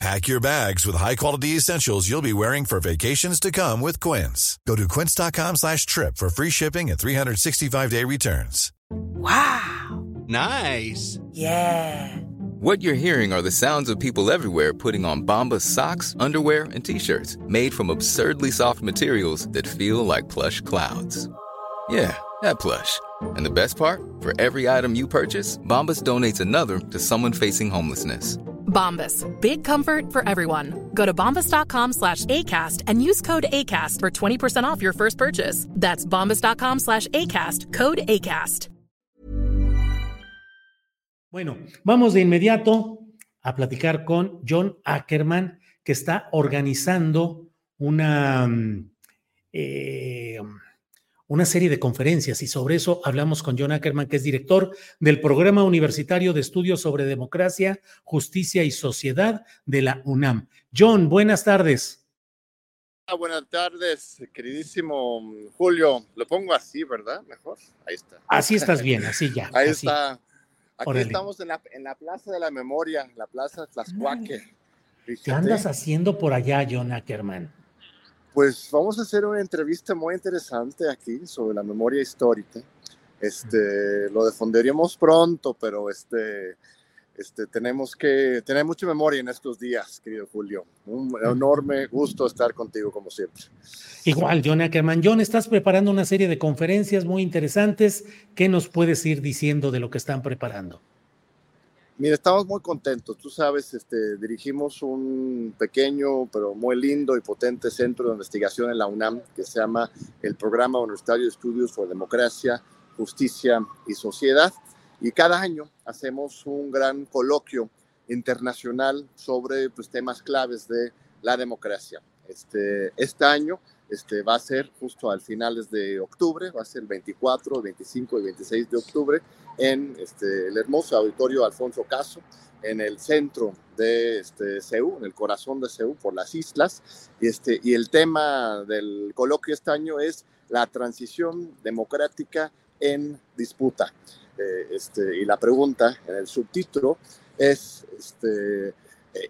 Pack your bags with high-quality essentials you'll be wearing for vacations to come with Quince. Go to quince.com slash trip for free shipping and 365-day returns. Wow. Nice. Yeah. What you're hearing are the sounds of people everywhere putting on Bombas socks, underwear, and t-shirts made from absurdly soft materials that feel like plush clouds. Yeah, that plush. And the best part? For every item you purchase, Bombas donates another to someone facing homelessness. Bombas. Big comfort for everyone. Go to bombas.com slash ACAST and use code ACAST for 20% off your first purchase. That's bombas.com slash ACAST. Code ACAST. Bueno, vamos de inmediato a platicar con John Ackerman, que está organizando una, mm, eh, una serie de conferencias y sobre eso hablamos con John Ackerman, que es director del Programa Universitario de Estudios sobre Democracia, Justicia y Sociedad de la UNAM. John, buenas tardes. Ah, buenas tardes, queridísimo Julio. Lo pongo así, ¿verdad? Mejor. Ahí está. Así estás bien, así ya. Ahí así. está. Aquí Órale. estamos en la, en la Plaza de la Memoria, la Plaza Tlaxcuaque. ¿Qué andas haciendo por allá, John Ackerman? Pues vamos a hacer una entrevista muy interesante aquí sobre la memoria histórica. Este, lo difundiremos pronto, pero este, este, tenemos que tener mucha memoria en estos días, querido Julio. Un enorme gusto estar contigo como siempre. Igual, John Ackerman. John, estás preparando una serie de conferencias muy interesantes. ¿Qué nos puedes ir diciendo de lo que están preparando? Mira, estamos muy contentos. Tú sabes, este, dirigimos un pequeño pero muy lindo y potente centro de investigación en la UNAM que se llama el Programa Universitario de Estudios por Democracia, Justicia y Sociedad. Y cada año hacemos un gran coloquio internacional sobre pues, temas claves de la democracia. Este, este año este, va a ser justo al finales de octubre, va a ser el 24, 25 y 26 de octubre en este, el hermoso auditorio Alfonso Caso, en el centro de este, Ceú, en el corazón de Ceú, por las islas. Y, este, y el tema del coloquio este año es la transición democrática en disputa. Eh, este, y la pregunta en el subtítulo es este, eh,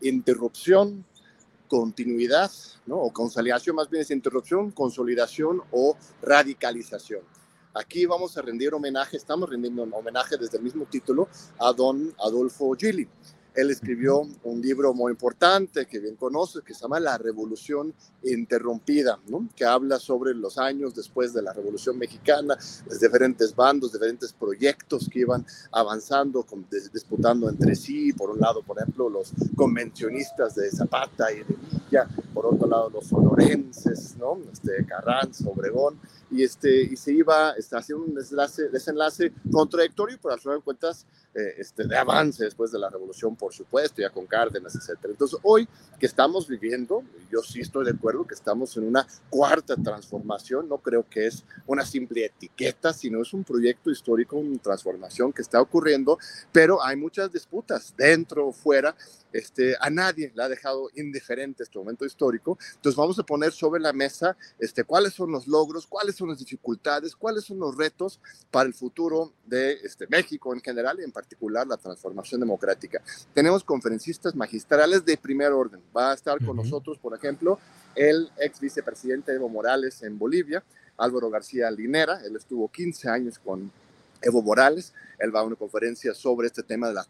interrupción, continuidad, ¿no? o consolidación, más bien es interrupción, consolidación o radicalización. Aquí vamos a rendir homenaje, estamos rendiendo un homenaje desde el mismo título a don Adolfo Gili. Él escribió un libro muy importante que bien conoces, que se llama La Revolución Interrumpida, ¿no? que habla sobre los años después de la Revolución Mexicana, los diferentes bandos, diferentes proyectos que iban avanzando, disputando entre sí. Por un lado, por ejemplo, los convencionistas de Zapata y de Villa, por otro lado, los sonorenses, ¿no? este, Carranza, Obregón, y, este, y se iba este, haciendo un desenlace, desenlace contradictorio, pero al final de cuentas eh, este, de avance después de la revolución, por supuesto, ya con Cárdenas, etc. Entonces, hoy que estamos viviendo, yo sí estoy de acuerdo que estamos en una cuarta transformación, no creo que es una simple etiqueta, sino es un proyecto histórico, una transformación que está ocurriendo, pero hay muchas disputas dentro o fuera. Este, a nadie le ha dejado indiferente este momento histórico. Entonces vamos a poner sobre la mesa este, cuáles son los logros, cuáles son las dificultades, cuáles son los retos para el futuro de este, México en general y en particular la transformación democrática. Tenemos conferencistas magistrales de primer orden. Va a estar con nosotros, por ejemplo, el ex vicepresidente Evo Morales en Bolivia, Álvaro García Linera, él estuvo 15 años con Evo Morales, él va a una conferencia sobre este tema de las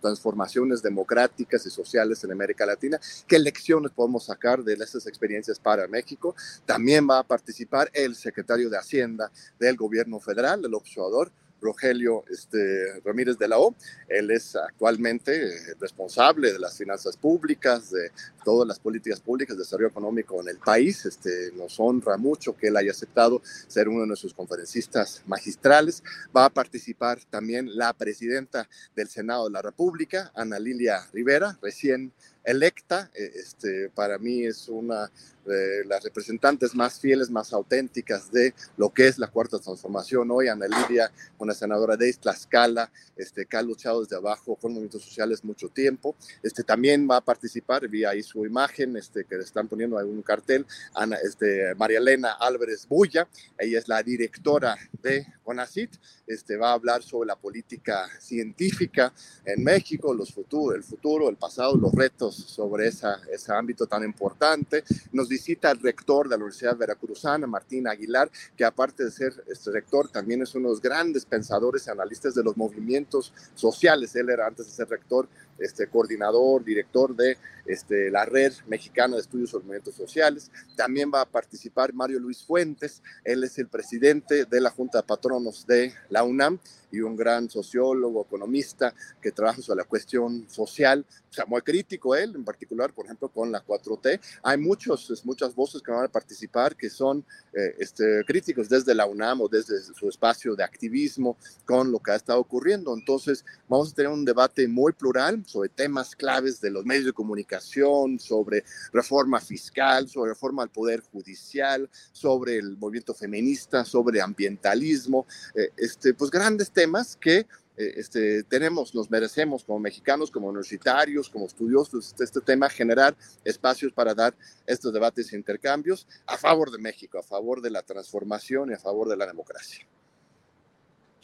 transformaciones democráticas y sociales en América Latina, qué lecciones podemos sacar de esas experiencias para México. También va a participar el secretario de Hacienda del gobierno federal, el observador, Rogelio este, Ramírez de la O. Él es actualmente eh, responsable de las finanzas públicas, de todas las políticas públicas de desarrollo económico en el país. Este, nos honra mucho que él haya aceptado ser uno de nuestros conferencistas magistrales. Va a participar también la presidenta del Senado de la República, Ana Lilia Rivera, recién electa. Eh, este, para mí es una de las representantes más fieles, más auténticas de lo que es la cuarta transformación. Hoy Ana Lidia, una senadora de Tlaxcala, este, que ha luchado desde abajo con movimientos sociales mucho tiempo. Este, también va a participar, vi ahí su imagen, este, que le están poniendo en un cartel, Ana, este, María Elena Álvarez Bulla, ella es la directora de CONACIT, este, va a hablar sobre la política científica en México, los futuros, el futuro, el pasado, los retos sobre esa, ese ámbito tan importante. Nos visita el rector de la Universidad Veracruzana, Martín Aguilar, que aparte de ser este rector, también es uno de los grandes pensadores y analistas de los movimientos sociales. Él era antes de ser rector este, coordinador, director de este, la Red Mexicana de Estudios sobre Movimientos Sociales. También va a participar Mario Luis Fuentes, él es el presidente de la Junta de Patronos de la UNAM y un gran sociólogo, economista que trabaja sobre la cuestión social, o sea, muy crítico él, en particular, por ejemplo, con la 4T. Hay muchos, muchas voces que van a participar que son eh, este, críticos desde la UNAM o desde su espacio de activismo con lo que ha estado ocurriendo. Entonces, vamos a tener un debate muy plural sobre temas claves de los medios de comunicación, sobre reforma fiscal, sobre reforma al poder judicial, sobre el movimiento feminista, sobre ambientalismo, eh, este, pues grandes temas temas que eh, este, tenemos, nos merecemos como mexicanos, como universitarios, como estudiosos, este, este, tema, generar espacios para dar estos debates e intercambios a favor de México, a favor de la transformación y a favor de la democracia.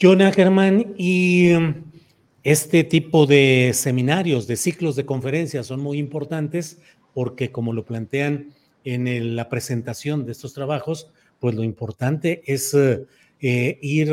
Jonah Germán, y um, este tipo de seminarios, de ciclos de conferencias son muy importantes porque como lo plantean en la presentación de estos trabajos, pues lo importante es eh, ir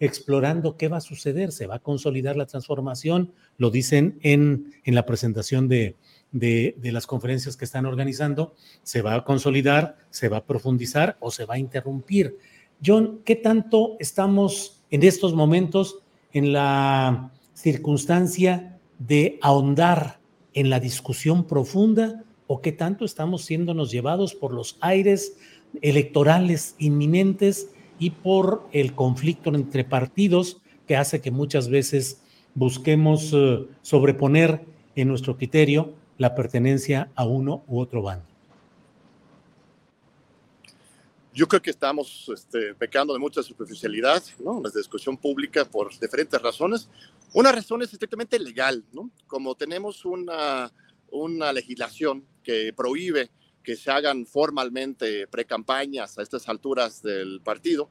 explorando qué va a suceder, se va a consolidar la transformación, lo dicen en, en la presentación de, de, las conferencias que están organizando, se va a consolidar, se va a profundizar o se va a interrumpir. John, ¿qué tanto estamos en estos momentos en la circunstancia de ahondar en la discusión profunda o qué tanto estamos siéndonos llevados por los aires electorales inminentes y por el conflicto entre partidos que hace que muchas veces busquemos eh, sobreponer en nuestro criterio la pertenencia a uno u otro bando. Yo creo que estamos este, pecando de mucha superficialidad, ¿no? La discusión pública por diferentes razones. Una razón es estrictamente legal, ¿no? Como tenemos una, una legislación que prohíbe que se hagan formalmente precampañas a estas alturas del partido.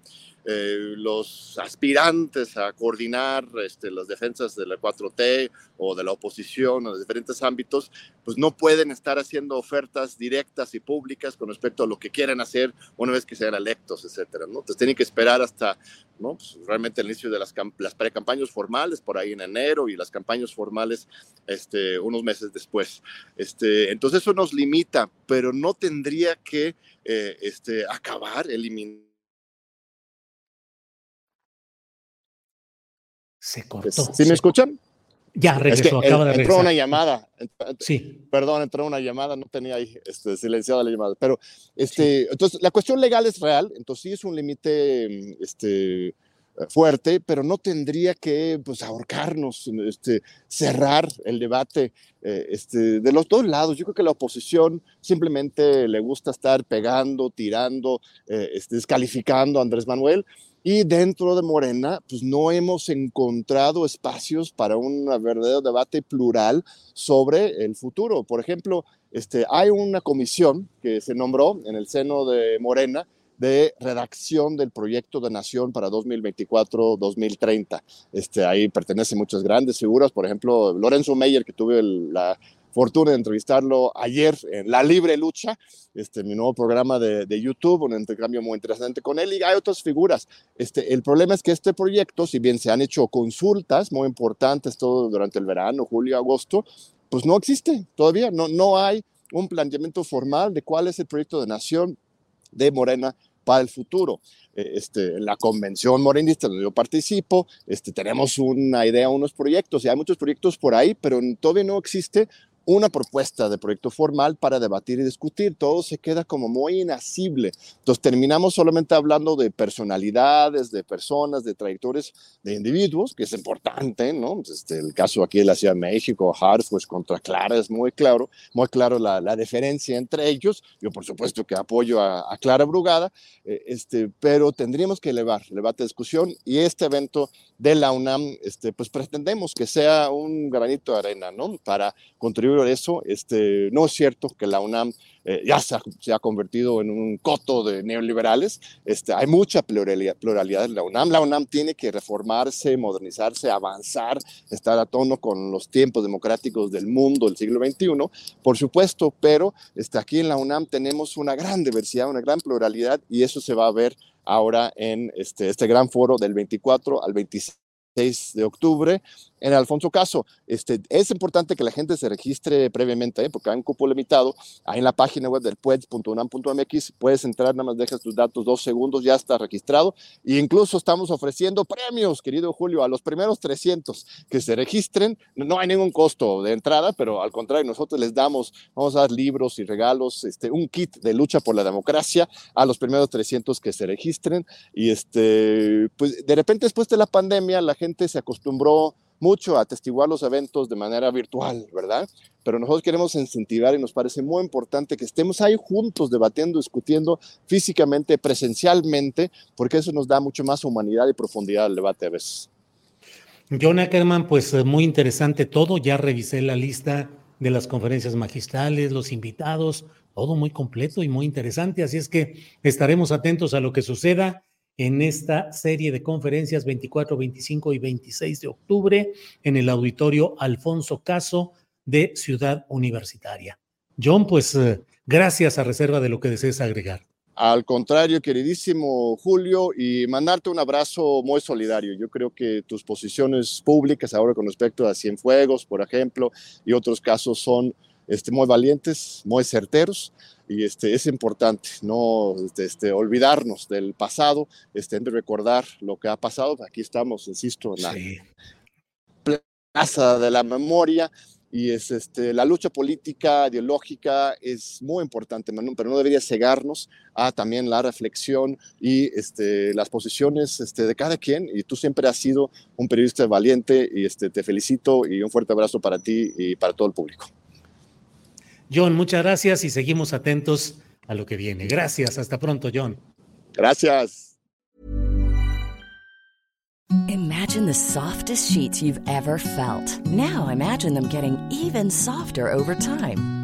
Eh, los aspirantes a coordinar este, las defensas de la 4T o de la oposición en los diferentes ámbitos, pues no pueden estar haciendo ofertas directas y públicas con respecto a lo que quieren hacer una vez que sean electos, etcétera, ¿no? Entonces tienen que esperar hasta, ¿no? Pues, realmente el inicio de las, las pre-campañas formales, por ahí en enero, y las campañas formales este, unos meses después. Este, entonces eso nos limita, pero no tendría que eh, este, acabar, eliminar Se cortó. ¿Sí me escuchan? Ya, regresó, acaba de Entró una llamada. Sí. Perdón, entró una llamada, no tenía ahí este, silenciada la llamada. Pero, este, entonces, la cuestión legal es real, entonces sí es un límite este, fuerte, pero no tendría que pues, ahorcarnos, este, cerrar el debate eh, este, de los dos lados. Yo creo que la oposición simplemente le gusta estar pegando, tirando, eh, este, descalificando a Andrés Manuel. Y dentro de Morena, pues no hemos encontrado espacios para un verdadero debate plural sobre el futuro. Por ejemplo, este, hay una comisión que se nombró en el seno de Morena de redacción del proyecto de nación para 2024-2030. Este, ahí pertenecen muchas grandes figuras, por ejemplo, Lorenzo Meyer, que tuve la fortuna de entrevistarlo ayer en La Libre Lucha, este, mi nuevo programa de, de, YouTube, un intercambio muy interesante con él, y hay otras figuras. Este, el problema es que este proyecto, si bien se han hecho consultas muy importantes todo durante el verano, julio, agosto, pues no existe todavía, no, no hay un planteamiento formal de cuál es el proyecto de nación de Morena para el futuro. Eh, este, la convención morenista donde yo participo, este, tenemos una idea, unos proyectos, y hay muchos proyectos por ahí, pero todavía no existe una propuesta de proyecto formal para debatir y discutir. Todo se queda como muy inasible. Entonces terminamos solamente hablando de personalidades, de personas, de trayectorias de individuos, que es importante, ¿no? Este, el caso aquí de la Ciudad de México, Harfuch contra Clara, es muy claro, muy claro la, la diferencia entre ellos. Yo por supuesto que apoyo a, a Clara Brugada, eh, este, pero tendríamos que elevar el debate de discusión y este evento de la UNAM, este, pues pretendemos que sea un granito de arena, ¿no? Para contribuir a eso. Este, no es cierto que la UNAM eh, ya se ha, se ha, convertido en un coto de neoliberales. Este, hay mucha pluralidad, pluralidad en la UNAM. La UNAM tiene que reformarse, modernizarse, avanzar, estar a tono con los tiempos democráticos del mundo del siglo XXI, por supuesto, pero este, aquí en la UNAM tenemos una gran diversidad, una gran pluralidad y eso se va a ver ahora en este, este gran foro del 24 al 26 de octubre en Alfonso Caso. Este, es importante que la gente se registre previamente, ¿eh? porque hay un cupo limitado. Ahí en la página web del pueds.unam.mx puedes entrar, nada más dejas tus datos dos segundos, ya está registrado. E incluso estamos ofreciendo premios, querido Julio, a los primeros 300 que se registren. No hay ningún costo de entrada, pero al contrario, nosotros les damos, vamos a dar libros y regalos, este, un kit de lucha por la democracia a los primeros 300 que se registren. Y este, pues de repente después de la pandemia, la gente se acostumbró mucho a atestiguar los eventos de manera virtual, ¿verdad? Pero nosotros queremos incentivar y nos parece muy importante que estemos ahí juntos debatiendo, discutiendo físicamente, presencialmente, porque eso nos da mucho más humanidad y profundidad al debate a veces. John Ackerman, pues eh, muy interesante todo. Ya revisé la lista de las conferencias magistrales, los invitados, todo muy completo y muy interesante. Así es que estaremos atentos a lo que suceda en esta serie de conferencias 24, 25 y 26 de octubre en el auditorio Alfonso Caso de Ciudad Universitaria. John, pues eh, gracias a reserva de lo que desees agregar. Al contrario, queridísimo Julio, y mandarte un abrazo muy solidario. Yo creo que tus posiciones públicas ahora con respecto a Cienfuegos, por ejemplo, y otros casos son este, muy valientes, muy certeros y este, es importante no este, este, olvidarnos del pasado, este, recordar lo que ha pasado. Aquí estamos, insisto, en la plaza de la memoria y es este, la lucha política, ideológica es muy importante, pero no debería cegarnos a también la reflexión y este, las posiciones este, de cada quien. Y tú siempre has sido un periodista valiente y este, te felicito y un fuerte abrazo para ti y para todo el público. John, muchas gracias y seguimos atentos a lo que viene. Gracias, hasta pronto, John. Gracias. Imagine the softest sheets you've ever felt. Now imagine them getting even softer over time.